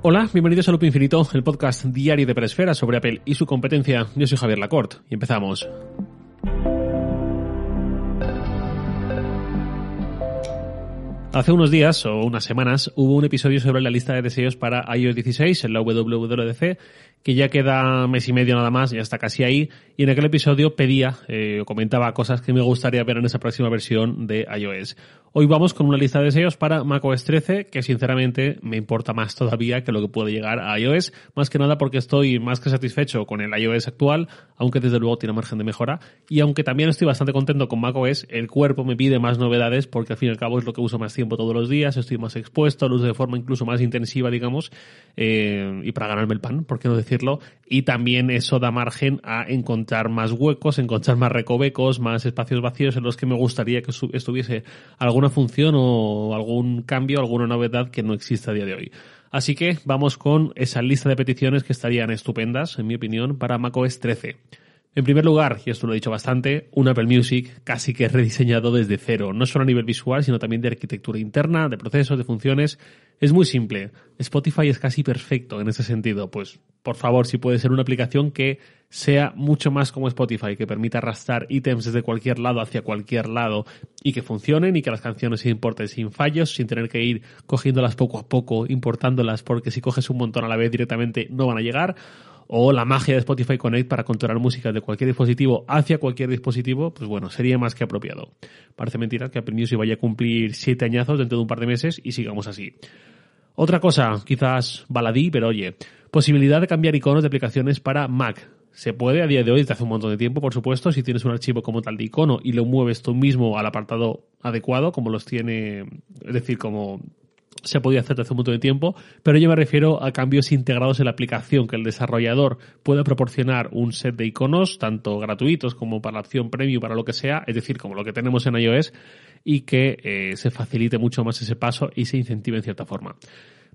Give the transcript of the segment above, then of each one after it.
Hola, bienvenidos a Loop Infinito, el podcast diario de Presfera sobre Apple y su competencia. Yo soy Javier Lacorte y empezamos. Hace unos días o unas semanas hubo un episodio sobre la lista de deseos para iOS 16 en la WWDC que ya queda mes y medio nada más, ya está casi ahí, y en aquel episodio pedía eh, comentaba cosas que me gustaría ver en esa próxima versión de iOS. Hoy vamos con una lista de deseos para macOS 13 que sinceramente me importa más todavía que lo que puede llegar a iOS, más que nada porque estoy más que satisfecho con el iOS actual, aunque desde luego tiene margen de mejora, y aunque también estoy bastante contento con macOS, el cuerpo me pide más novedades porque al fin y al cabo es lo que uso más tiempo todos los días, estoy más expuesto, lo uso de forma incluso más intensiva, digamos, eh, y para ganarme el pan, ¿por qué no Y también eso da margen a encontrar más huecos, encontrar más recovecos, más espacios vacíos en los que me gustaría que estuviese alguna función o algún cambio, alguna novedad que no existe a día de hoy. Así que vamos con esa lista de peticiones que estarían estupendas, en mi opinión, para macOS 13. En primer lugar, y esto lo he dicho bastante, un Apple Music casi que rediseñado desde cero, no solo a nivel visual, sino también de arquitectura interna, de procesos, de funciones. Es muy simple. Spotify es casi perfecto en ese sentido. Pues, por favor, si puede ser una aplicación que sea mucho más como Spotify, que permita arrastrar ítems desde cualquier lado hacia cualquier lado y que funcionen y que las canciones se importen sin fallos, sin tener que ir cogiéndolas poco a poco, importándolas, porque si coges un montón a la vez directamente no van a llegar o la magia de Spotify Connect para controlar música de cualquier dispositivo hacia cualquier dispositivo, pues bueno, sería más que apropiado. Parece mentira que Apple Music vaya a cumplir siete añazos dentro de un par de meses y sigamos así. Otra cosa, quizás baladí, pero oye, posibilidad de cambiar iconos de aplicaciones para Mac. Se puede a día de hoy, desde hace un montón de tiempo, por supuesto, si tienes un archivo como tal de icono y lo mueves tú mismo al apartado adecuado, como los tiene, es decir, como se podía hacer desde un montón de tiempo, pero yo me refiero a cambios integrados en la aplicación, que el desarrollador pueda proporcionar un set de iconos, tanto gratuitos como para la opción premium, para lo que sea, es decir, como lo que tenemos en iOS, y que eh, se facilite mucho más ese paso y se incentive en cierta forma.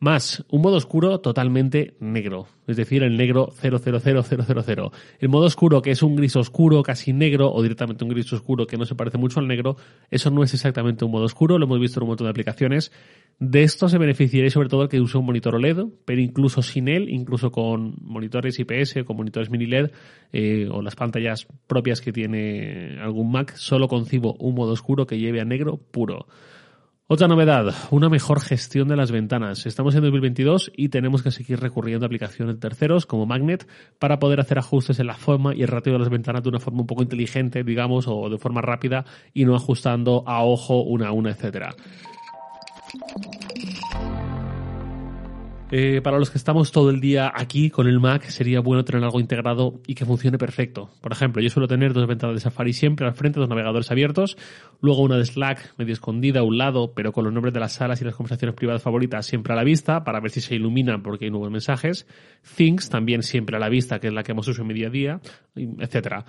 Más, un modo oscuro totalmente negro, es decir, el negro 000000. El modo oscuro, que es un gris oscuro, casi negro, o directamente un gris oscuro que no se parece mucho al negro, eso no es exactamente un modo oscuro, lo hemos visto en un montón de aplicaciones. De esto se beneficiaría sobre todo el que usa un monitor OLED, pero incluso sin él, incluso con monitores IPS, con monitores mini LED, eh, o las pantallas propias que tiene algún Mac, solo concibo un modo oscuro que lleve a negro puro. Otra novedad, una mejor gestión de las ventanas. Estamos en 2022 y tenemos que seguir recurriendo a aplicaciones de terceros como Magnet para poder hacer ajustes en la forma y el ratio de las ventanas de una forma un poco inteligente, digamos, o de forma rápida y no ajustando a ojo una a una, etcétera. Eh, para los que estamos todo el día aquí con el Mac, sería bueno tener algo integrado y que funcione perfecto. Por ejemplo, yo suelo tener dos ventanas de Safari siempre al frente, dos navegadores abiertos, luego una de Slack medio escondida a un lado, pero con los nombres de las salas y las conversaciones privadas favoritas siempre a la vista, para ver si se iluminan porque hay nuevos mensajes. Things también siempre a la vista, que es la que hemos usado en mi día a día, etcétera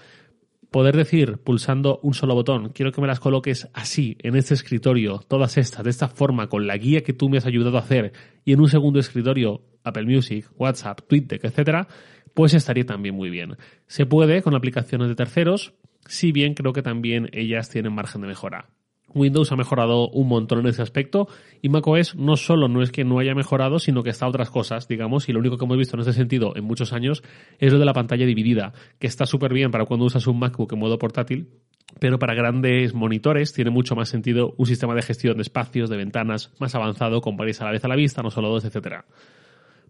poder decir pulsando un solo botón, quiero que me las coloques así, en este escritorio, todas estas, de esta forma, con la guía que tú me has ayudado a hacer, y en un segundo escritorio, Apple Music, WhatsApp, Twitter, etcétera, pues estaría también muy bien. Se puede con aplicaciones de terceros, si bien creo que también ellas tienen margen de mejora. Windows ha mejorado un montón en ese aspecto y macOS no solo no es que no haya mejorado, sino que está otras cosas, digamos, y lo único que hemos visto en ese sentido en muchos años es lo de la pantalla dividida, que está súper bien para cuando usas un MacBook en modo portátil, pero para grandes monitores tiene mucho más sentido un sistema de gestión de espacios, de ventanas más avanzado, con varias a la vez a la vista, no solo dos, etcétera.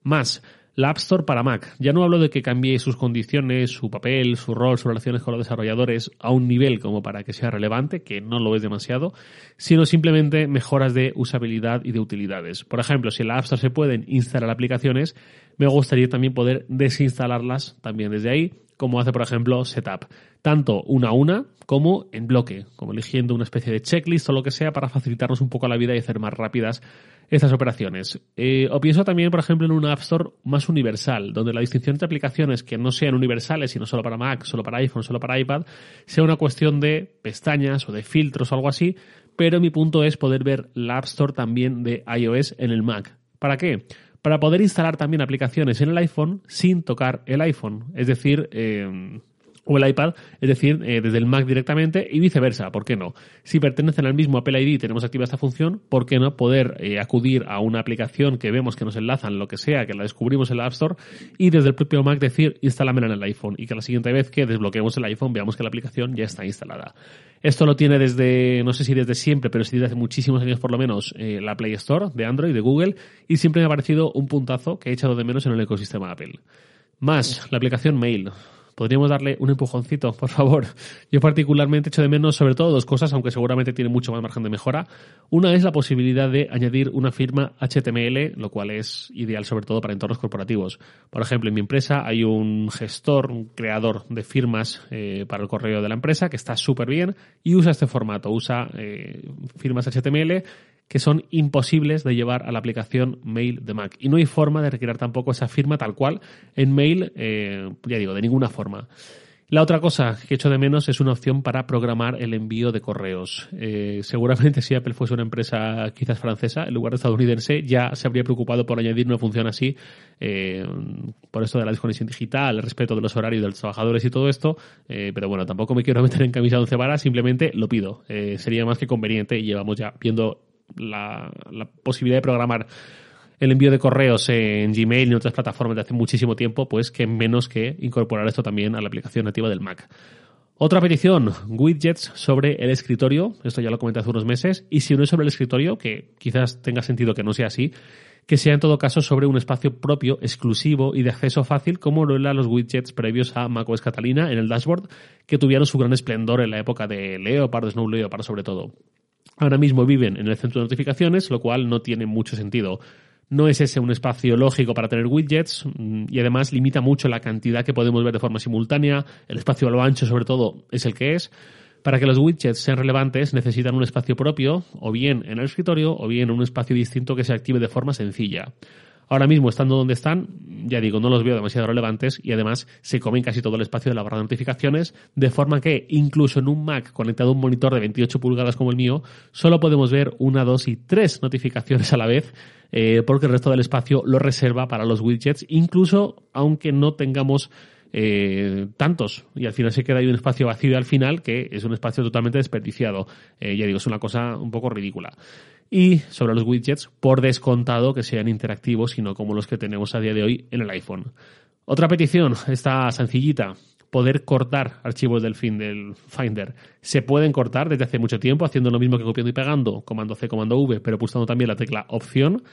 Más, la App Store para Mac. Ya no hablo de que cambie sus condiciones, su papel, su rol, sus relaciones con los desarrolladores a un nivel como para que sea relevante, que no lo es demasiado, sino simplemente mejoras de usabilidad y de utilidades. Por ejemplo, si en la App Store se pueden instalar aplicaciones, me gustaría también poder desinstalarlas también desde ahí, como hace por ejemplo Setup, tanto una a una como en bloque, como eligiendo una especie de checklist o lo que sea para facilitarnos un poco la vida y hacer más rápidas estas operaciones. Eh, o pienso también, por ejemplo, en una App Store más universal, donde la distinción entre aplicaciones que no sean universales, sino solo para Mac, solo para iPhone, solo para iPad, sea una cuestión de pestañas o de filtros o algo así, pero mi punto es poder ver la App Store también de iOS en el Mac. ¿Para qué? Para poder instalar también aplicaciones en el iPhone sin tocar el iPhone. Es decir, eh, o el iPad, es decir, eh, desde el Mac directamente y viceversa, ¿por qué no? Si pertenecen al mismo Apple ID y tenemos activa esta función, ¿por qué no poder eh, acudir a una aplicación que vemos que nos enlazan, lo que sea, que la descubrimos en la App Store y desde el propio Mac decir, instálamela en el iPhone y que la siguiente vez que desbloqueemos el iPhone veamos que la aplicación ya está instalada. Esto lo tiene desde, no sé si desde siempre, pero sí desde hace muchísimos años por lo menos, eh, la Play Store de Android, de Google, y siempre me ha parecido un puntazo que he echado de menos en el ecosistema Apple. Más, la aplicación Mail podríamos darle un empujoncito, por favor. Yo particularmente echo de menos sobre todo dos cosas, aunque seguramente tiene mucho más margen de mejora. Una es la posibilidad de añadir una firma HTML, lo cual es ideal sobre todo para entornos corporativos. Por ejemplo, en mi empresa hay un gestor, un creador de firmas eh, para el correo de la empresa que está súper bien y usa este formato, usa eh, firmas HTML que son imposibles de llevar a la aplicación Mail de Mac. Y no hay forma de retirar tampoco esa firma tal cual en Mail, eh, ya digo, de ninguna forma. La otra cosa que echo de menos es una opción para programar el envío de correos. Eh, seguramente si Apple fuese una empresa quizás francesa, en lugar de estadounidense, ya se habría preocupado por añadir una función así, eh, por esto de la desconexión digital, el respeto de los horarios de los trabajadores y todo esto. pero bueno, tampoco me quiero meter en camisa de once varas, simplemente lo pido. sería más que conveniente y llevamos ya viendo la, posibilidad de programar el envío de correos en Gmail y en otras plataformas de hace muchísimo tiempo, pues que menos que incorporar esto también a la aplicación nativa del Mac. Otra petición, widgets sobre el escritorio, esto ya lo comenté hace unos meses, y si no es sobre el escritorio, que quizás tenga sentido que no sea así, que sea en todo caso sobre un espacio propio, exclusivo y de acceso fácil, como lo eran los widgets previos a macOS Catalina en el dashboard, que tuvieron su gran esplendor en la época de Leopard, Snow Leopard sobre todo ahora mismo viven en el centro de notificaciones, lo cual no tiene mucho sentido. No es ese un espacio lógico para tener widgets mm, y además limita mucho la cantidad que podemos ver de forma simultánea. El espacio a lo ancho, sobre todo, es el que es. Para que los widgets sean relevantes necesitan un espacio propio, o bien en el escritorio, o bien un espacio distinto que se active de forma sencilla. Ahora mismo, estando donde están, ya digo, no los veo demasiado relevantes y además se comen casi todo el espacio de la barra de notificaciones, de forma que incluso en un Mac conectado a un monitor de 28 pulgadas como el mío, solo podemos ver una, dos y tres notificaciones a la vez, eh, porque el resto del espacio lo reserva para los widgets, incluso aunque no tengamos eh, tantos y al final se queda ahí un espacio vacío al final que es un espacio totalmente desperdiciado. Eh, ya digo, es una cosa un poco ridícula y sobre los widgets, por descontado que sean interactivos y no como los que tenemos a día de hoy en el iPhone. Otra petición, esta sencillita, poder cortar archivos del fin del Finder. Se pueden cortar desde hace mucho tiempo haciendo lo mismo que copiando y pegando, comando C, comando V, pero pulsando también la tecla opción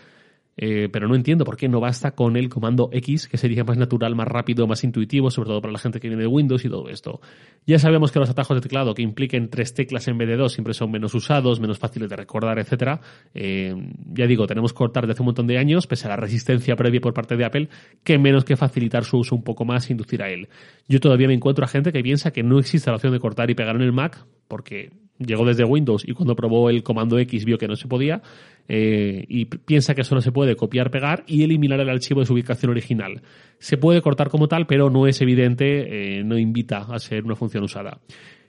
eh, pero no entiendo por qué no basta con el comando X, que sería más natural, más rápido, más intuitivo, sobre todo para la gente que viene de Windows y todo esto. Ya sabemos que los atajos de teclado que impliquen tres teclas en vez de dos siempre son menos usados, menos fáciles de recordar, etcétera. Eh, ya digo, tenemos que cortar desde hace un montón de años, pese a la resistencia previa por parte de Apple, que menos que facilitar su uso un poco más inducir a él. Yo todavía me encuentro a gente que piensa que no existe la opción de cortar y pegar en el Mac, porque llegó desde Windows y cuando probó el comando X vio que no se podía eh, y piensa que solo se puede copiar, pegar y eliminar el archivo de su ubicación original. Se puede cortar como tal, pero no es evidente, eh, no invita a ser una función usada.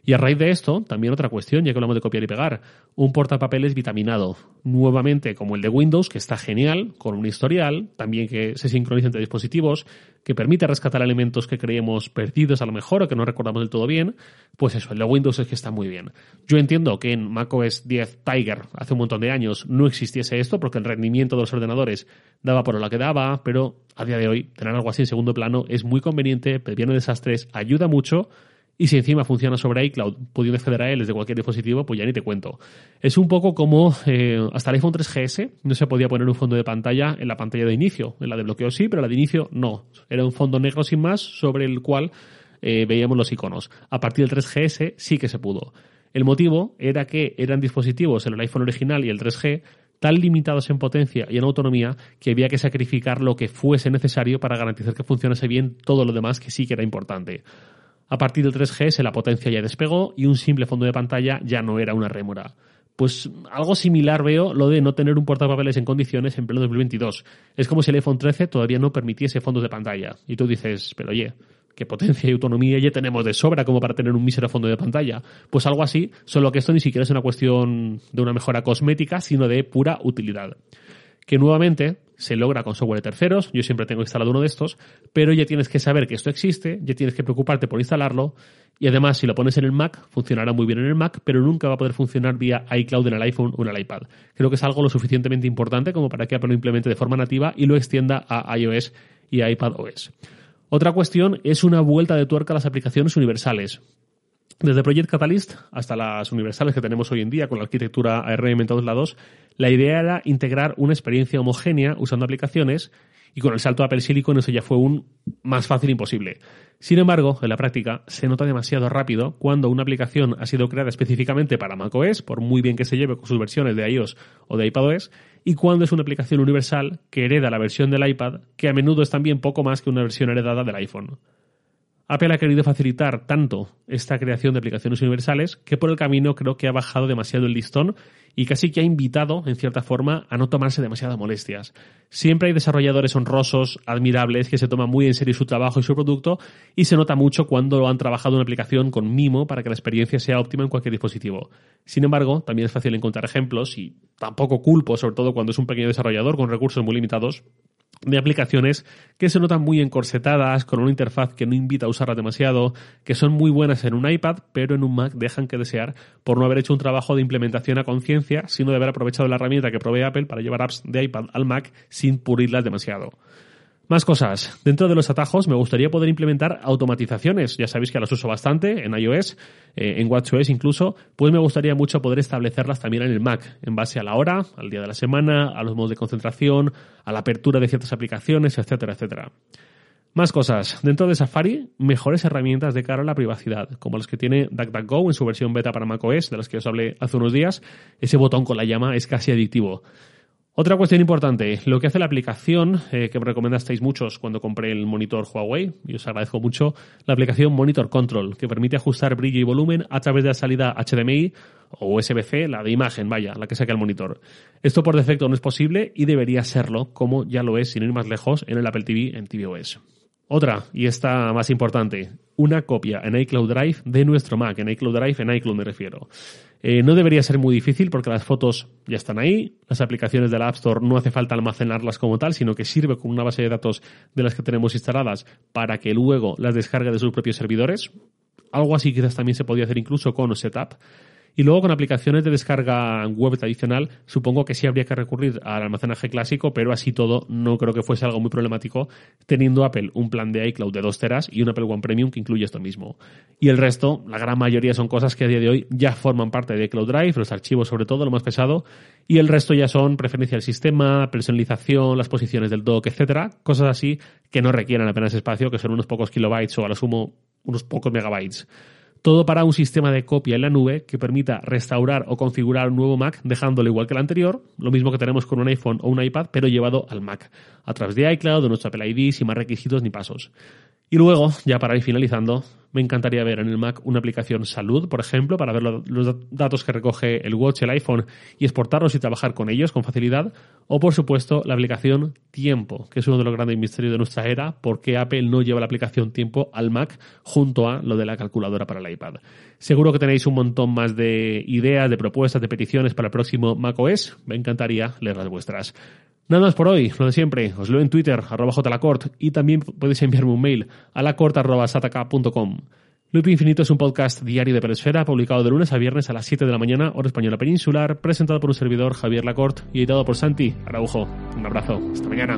Y a raíz de esto, también otra cuestión, ya que hablamos de copiar y pegar, un portapapeles vitaminado, nuevamente como el de Windows, que está genial, con un historial, también que se sincroniza entre dispositivos, que permite rescatar elementos que creemos perdidos a lo mejor o que no recordamos del todo bien, pues eso, el de Windows es que está muy bien. Yo entiendo que en macOS 10 Tiger hace un montón de años no existiese esto porque el rendimiento de los ordenadores daba por lo que daba, pero a día de hoy tener algo así en segundo plano es muy conveniente, previene desastres, ayuda mucho y si encima funciona sobre iCloud, pudiendo acceder a él desde cualquier dispositivo, pues ya ni te cuento. Es un poco como eh, hasta el iPhone 3GS no se podía poner un fondo de pantalla en la pantalla de inicio. En la de bloqueo sí, pero la de inicio no. Era un fondo negro sin más sobre el cual eh, veíamos los iconos. A partir del 3GS sí que se pudo. El motivo era que eran dispositivos, el iPhone original y el 3G, tan limitados en potencia y en autonomía que había que sacrificar lo que fuese necesario para garantizar que funcionase bien todo lo demás que sí que era importante. A partir del 3GS la potencia ya despegó y un simple fondo de pantalla ya no era una rémora. Pues algo similar veo lo de no tener un portapapeles en condiciones en pleno 2022. Es como si el iPhone 13 todavía no permitiese fondos de pantalla. Y tú dices, pero oye, qué potencia y autonomía ya tenemos de sobra como para tener un mísero fondo de pantalla. Pues algo así, solo que esto ni siquiera es una cuestión de una mejora cosmética, sino de pura utilidad. Que nuevamente se logra con software de terceros, yo siempre tengo instalado uno de estos, pero ya tienes que saber que esto existe, ya tienes que preocuparte por instalarlo y además si lo pones en el Mac funcionará muy bien en el Mac, pero nunca va a poder funcionar vía iCloud en el iPhone o en el iPad. Creo que es algo lo suficientemente importante como para que Apple lo implemente de forma nativa y lo extienda a iOS y a iPadOS. Otra cuestión es una vuelta de tuerca a las aplicaciones universales. Desde Project Catalyst hasta las universales que tenemos hoy en día con la arquitectura ARM en todos lados, la idea era integrar una experiencia homogénea usando aplicaciones y con el salto a Apple Silicon eso ya fue un más fácil imposible. Sin embargo, en la práctica se nota demasiado rápido cuando una aplicación ha sido creada específicamente para macOS, por muy bien que se lleve con sus versiones de iOS o de iPadOS, y cuando es una aplicación universal que hereda la versión del iPad, que a menudo es también poco más que una versión heredada del iPhone. Apple ha querido facilitar tanto esta creación de aplicaciones universales que por el camino creo que ha bajado demasiado el listón y casi que ha invitado, en cierta forma, a no tomarse demasiadas molestias. Siempre hay desarrolladores honrosos, admirables, que se toman muy en serio su trabajo y su producto y se nota mucho cuando han trabajado en una aplicación con mimo para que la experiencia sea óptima en cualquier dispositivo. Sin embargo, también es fácil encontrar ejemplos y tampoco culpo, sobre todo cuando es un pequeño desarrollador con recursos muy limitados, de aplicaciones que se notan muy encorsetadas, con una interfaz que no invita a usarla demasiado, que son muy buenas en un iPad, pero en un Mac dejan que desear por no haber hecho un trabajo de implementación a conciencia, sino de haber aprovechado la herramienta que provee Apple para llevar apps de iPad al Mac sin pulirlas demasiado. Más cosas. Dentro de los atajos me gustaría poder implementar automatizaciones. Ya sabéis que las uso bastante en iOS, eh, en WatchOS incluso. Pues me gustaría mucho poder establecerlas también en el Mac, en base a la hora, al día de la semana, a los modos de concentración, a la apertura de ciertas aplicaciones, etcétera, etcétera. Más cosas. Dentro de Safari, mejores herramientas de cara a la privacidad, como las que tiene DuckDuckGo en su versión beta para macOS, de las que os hablé hace unos días. Ese botón con la llama es casi adictivo. Otra cuestión importante, lo que hace la aplicación, eh, que me recomendasteis muchos cuando compré el monitor Huawei, y os agradezco mucho, la aplicación Monitor Control, que permite ajustar brillo y volumen a través de la salida HDMI o USB-C, la de imagen, vaya, la que saca el monitor. Esto por defecto no es posible y debería serlo, como ya lo es, sin ir más lejos, en el Apple TV en tvOS. Otra, y esta más importante, una copia en iCloud Drive de nuestro Mac, en iCloud Drive, en iCloud me refiero. Eh, no debería ser muy difícil porque las fotos ya están ahí, las aplicaciones de la App Store no hace falta almacenarlas como tal, sino que sirve como una base de datos de las que tenemos instaladas para que luego las descargue de sus propios servidores. Algo así quizás también se podría hacer incluso con Setup. Y luego con aplicaciones de descarga web tradicional, supongo que sí habría que recurrir al almacenaje clásico, pero así todo no creo que fuese algo muy problemático, teniendo Apple un plan de iCloud de 2 teras y un Apple One Premium que incluye esto mismo. Y el resto, la gran mayoría son cosas que a día de hoy ya forman parte de iCloud Drive, los archivos sobre todo, lo más pesado, y el resto ya son preferencia del sistema, personalización, las posiciones del dock, etcétera, cosas así que no requieren apenas espacio, que son unos pocos kilobytes o a lo sumo unos pocos megabytes. Todo para un sistema de copia en la nube que permita restaurar o configurar un nuevo Mac dejándolo igual que el anterior, lo mismo que tenemos con un iPhone o un iPad, pero llevado al Mac, a través de iCloud, de nuestro Apple ID, sin más requisitos ni pasos. Y luego, ya para ir finalizando, me encantaría ver en el Mac una aplicación salud, por ejemplo, para ver los datos que recoge el Watch, el iPhone y exportarlos y trabajar con ellos con facilidad. O, por supuesto, la aplicación tiempo, que es uno de los grandes misterios de nuestra era, porque Apple no lleva la aplicación tiempo al Mac junto a lo de la calculadora para el iPad. Seguro que tenéis un montón más de ideas, de propuestas, de peticiones para el próximo macOS. Me encantaría leer las vuestras. Nada más por hoy, lo de siempre. Os leo en Twitter, arroba jlacort, y también podéis enviarme un mail a lacort.sataka.com. Loop Infinito es un podcast diario de Peresfera, publicado de lunes a viernes a las 7 de la mañana, hora española peninsular, presentado por un servidor Javier Lacort y editado por Santi Araujo. Un abrazo, hasta mañana.